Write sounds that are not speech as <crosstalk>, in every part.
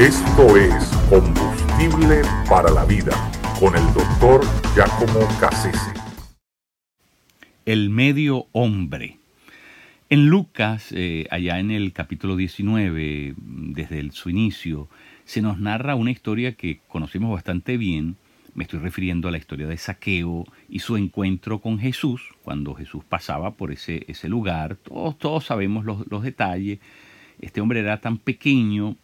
Esto es Combustible para la Vida con el doctor Giacomo Cassese. El medio hombre. En Lucas, eh, allá en el capítulo 19, desde su inicio, se nos narra una historia que conocemos bastante bien. Me estoy refiriendo a la historia de Saqueo y su encuentro con Jesús, cuando Jesús pasaba por ese, ese lugar. Todos, todos sabemos los, los detalles. Este hombre era tan pequeño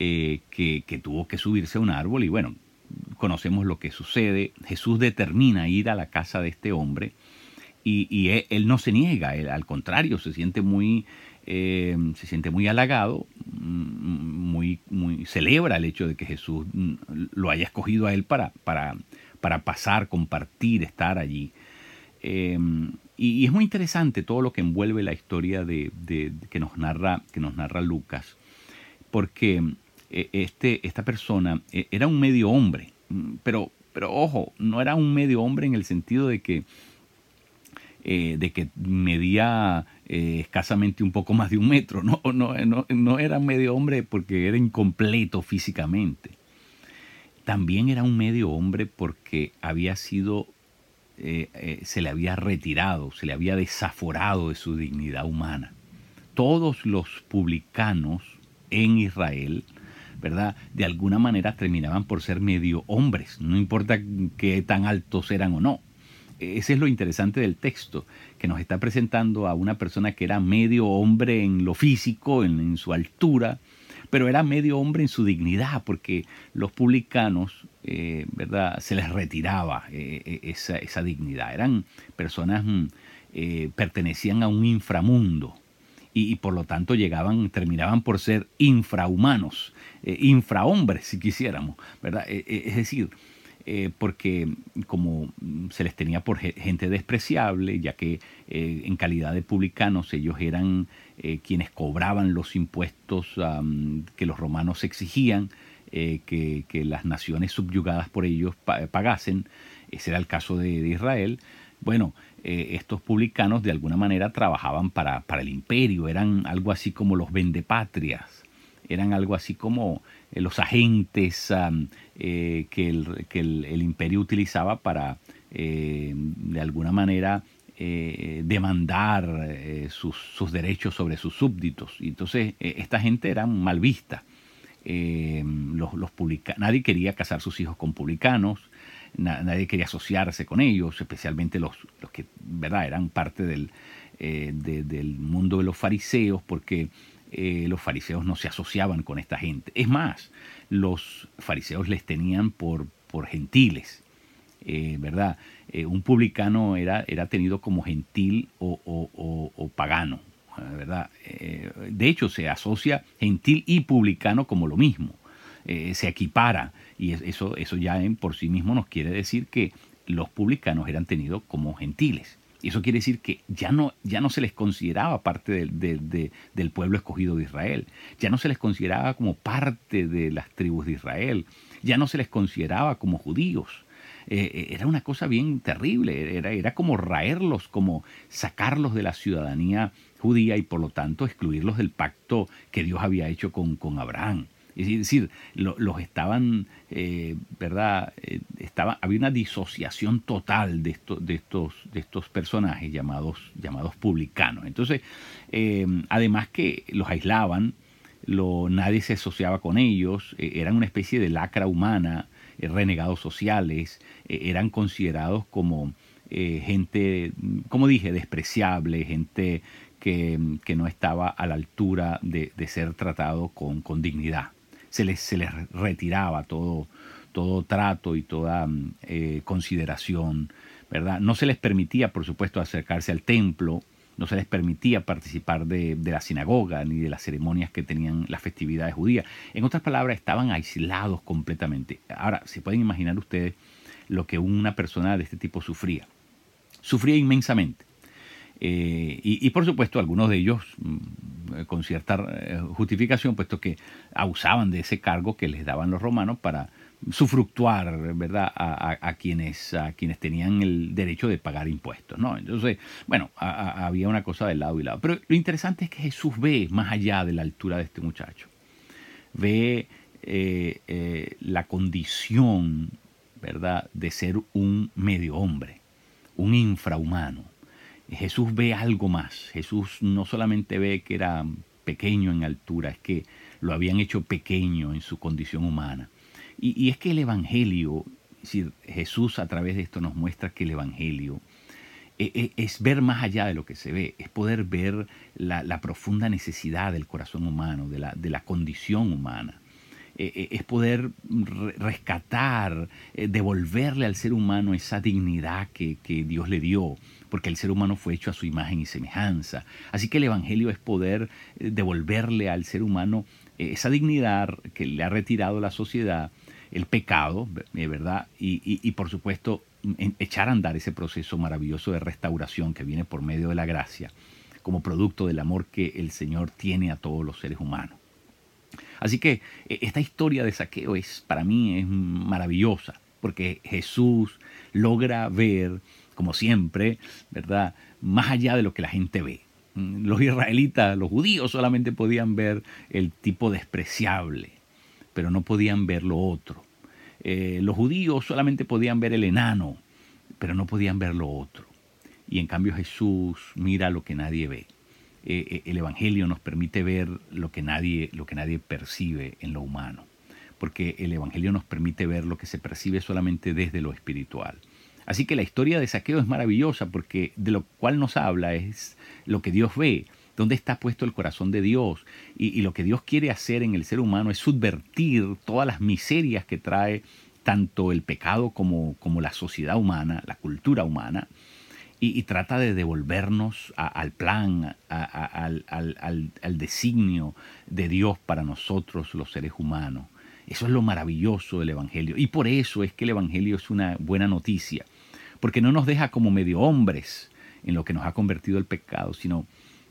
eh, que, tuvo que subirse a un árbol y bueno, conocemos lo que sucede. Jesús determina ir a la casa de este hombre y, él, no se niega, al contrario, se siente muy, eh, se siente muy halagado, mm, muy, muy, celebra el hecho de que Jesús mm, lo haya escogido a él para, para, para pasar, compartir, estar allí. Em, y, es muy interesante todo lo que envuelve la historia de, que, nos narra, que nos narra Lucas, porque e, este, esta persona e, era un medio hombre, mm, pero, pero ojo, no era un medio hombre en el sentido de que, eh, de que medía eh, escasamente un poco <laughs> más de un metro, no, no, no, no era medio hombre porque era incompleto físicamente. También era un medio hombre porque había sido eh, se le había retirado, se le había desaforado de su dignidad humana. Todos los publicanos en Israel De alguna manera terminaban por ser medio hombres, no importa qué tan altos eran o no. Ese es lo interesante del texto, que nos está presentando a una persona que era medio hombre en lo físico, en, su altura, pero era medio hombre en su dignidad, porque los publicanos, eh, ¿verdad?, se les retiraba eh, eh, esa, dignidad. Eran personas, mm, pertenecían a un inframundo, y, por lo tanto llegaban, terminaban por ser infrahumanos, eh, infrahombres si quisiéramos, ¿verdad? Eh, eh, es decir, porque como se les tenía por gente despreciable, ya que en calidad de publicanos ellos eran quienes cobraban los impuestos que los romanos exigían, que, las naciones subyugadas por ellos pagasen, ese era el caso de Israel, bueno, eh, estos publicanos de alguna manera trabajaban para, para, el imperio, eran algo así como los vendepatrias, eran algo así como eh, los agentes eh, que, el, que el, imperio utilizaba para de alguna manera demandar sus, sus, derechos sobre sus súbditos. Y entonces esta gente era mal vista. los, los nadie quería casar sus hijos con publicanos, nadie quería asociarse con ellos, especialmente los, los que ¿verdad? eran parte del, eh, del mundo de los fariseos, porque eh, los fariseos no se asociaban con esta gente. Es más, los fariseos les tenían por, por gentiles, eh, ¿verdad? un publicano era, era tenido como gentil o, o pagano, ¿verdad? de hecho, se asocia gentil y publicano como lo mismo. Eh, se equipara. Y eso, eso ya en por sí mismo nos quiere decir que los publicanos eran tenidos como gentiles. Y eso quiere decir que ya no, ya no se les consideraba parte del pueblo escogido de Israel, ya no se les consideraba como parte de las tribus de Israel, ya no se les consideraba como judíos. Eh, eh, era una cosa bien terrible, era, era como raerlos, como sacarlos de la ciudadanía judía y por lo tanto excluirlos del pacto que Dios había hecho con, con Abraham. Es decir, los estaban, eh, ¿verdad? Eh, estaba, había una disociación total de, de, estos, de estos personajes llamados, llamados publicanos. Entonces, eh, además que los aislaban, lo, nadie se asociaba con ellos, eran una especie de lacra humana, renegados sociales, eran considerados como gente, como dije, despreciable, gente que, que, no estaba a la altura de, de ser tratado con, con dignidad se les, se les retiraba todo, todo trato y toda mm, eh, consideración, ¿verdad? No se les permitía, por supuesto, acercarse al templo, no se les permitía participar de, la sinagoga ni de las ceremonias que tenían las festividades judías. En otras palabras, estaban aislados completamente. Ahora, se pueden imaginar ustedes lo que una persona de este tipo sufría. Sufría inmensamente. Eh, y, por supuesto algunos de ellos mm, con cierta eh, justificación, puesto que abusaban de ese cargo que les daban los romanos para sufructuar ¿verdad? A, quienes, a quienes tenían el derecho de pagar impuestos. ¿no? Entonces, bueno, había una cosa de lado y lado. Pero lo interesante es que Jesús ve más allá de la altura de este muchacho. Ve eh, eh, la condición, ¿verdad?, de ser un medio hombre, un infrahumano. Jesús ve algo más. Jesús no solamente ve que era pequeño en altura, es que lo habían hecho pequeño en su condición humana. Y, es que el Evangelio, Jesús a través de esto nos muestra que el Evangelio e, e, es, ver más allá de lo que se ve, es poder ver la, profunda necesidad del corazón humano, de la condición humana. E, es poder rescatar, eh, devolverle al ser humano esa dignidad que, Dios le dio, porque el ser humano fue hecho a su imagen y semejanza. Así que el Evangelio es poder eh, devolverle al ser humano eh, esa dignidad que le ha retirado la sociedad, el pecado, ¿verdad? Y, y por supuesto echar a andar ese proceso maravilloso de restauración que viene por medio de la gracia, como producto del amor que el Señor tiene a todos los seres humanos. Así que e, esta historia de saqueo es para mí es maravillosa, porque Jesús logra ver, como siempre, ¿verdad? Más allá de lo que la gente ve. Los israelitas, los judíos solamente podían ver el tipo despreciable, pero no podían ver lo otro. Eh, los judíos solamente podían ver el enano, pero no podían ver lo otro. Y en cambio Jesús mira lo que nadie ve. Eh, eh, el Evangelio nos permite ver lo que, nadie, lo que nadie percibe en lo humano, porque el Evangelio nos permite ver lo que se percibe solamente desde lo espiritual. Así que la historia de Saqueo es maravillosa porque de lo cual nos habla es lo que Dios ve, dónde está puesto el corazón de Dios. Y, lo que Dios quiere hacer en el ser humano es subvertir todas las miserias que trae tanto el pecado como, como la sociedad humana, la cultura humana, y, trata de devolvernos al plan, al, al, designio de Dios para nosotros los seres humanos. Eso es lo maravilloso del Evangelio. Y por eso es que el Evangelio es una buena noticia, porque no nos deja como medio hombres en lo que nos ha convertido el pecado, sino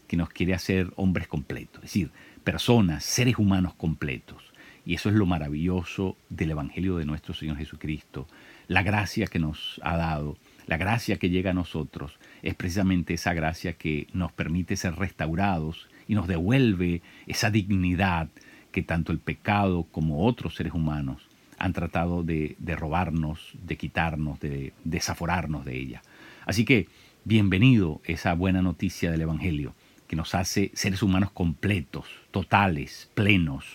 que nos quiere hacer hombres completos, es decir, personas, seres humanos completos. Y eso es lo maravilloso del Evangelio de nuestro Señor Jesucristo. La gracia que nos ha dado, la gracia que llega a nosotros, es precisamente esa gracia que nos permite ser restaurados y nos devuelve esa dignidad que tanto el pecado como otros seres humanos han tratado de, robarnos, de quitarnos, de desaforarnos de ella. Así que bienvenido esa buena noticia del Evangelio que nos hace seres humanos completos, totales, plenos.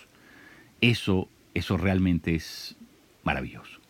Eso, eso realmente es maravilloso.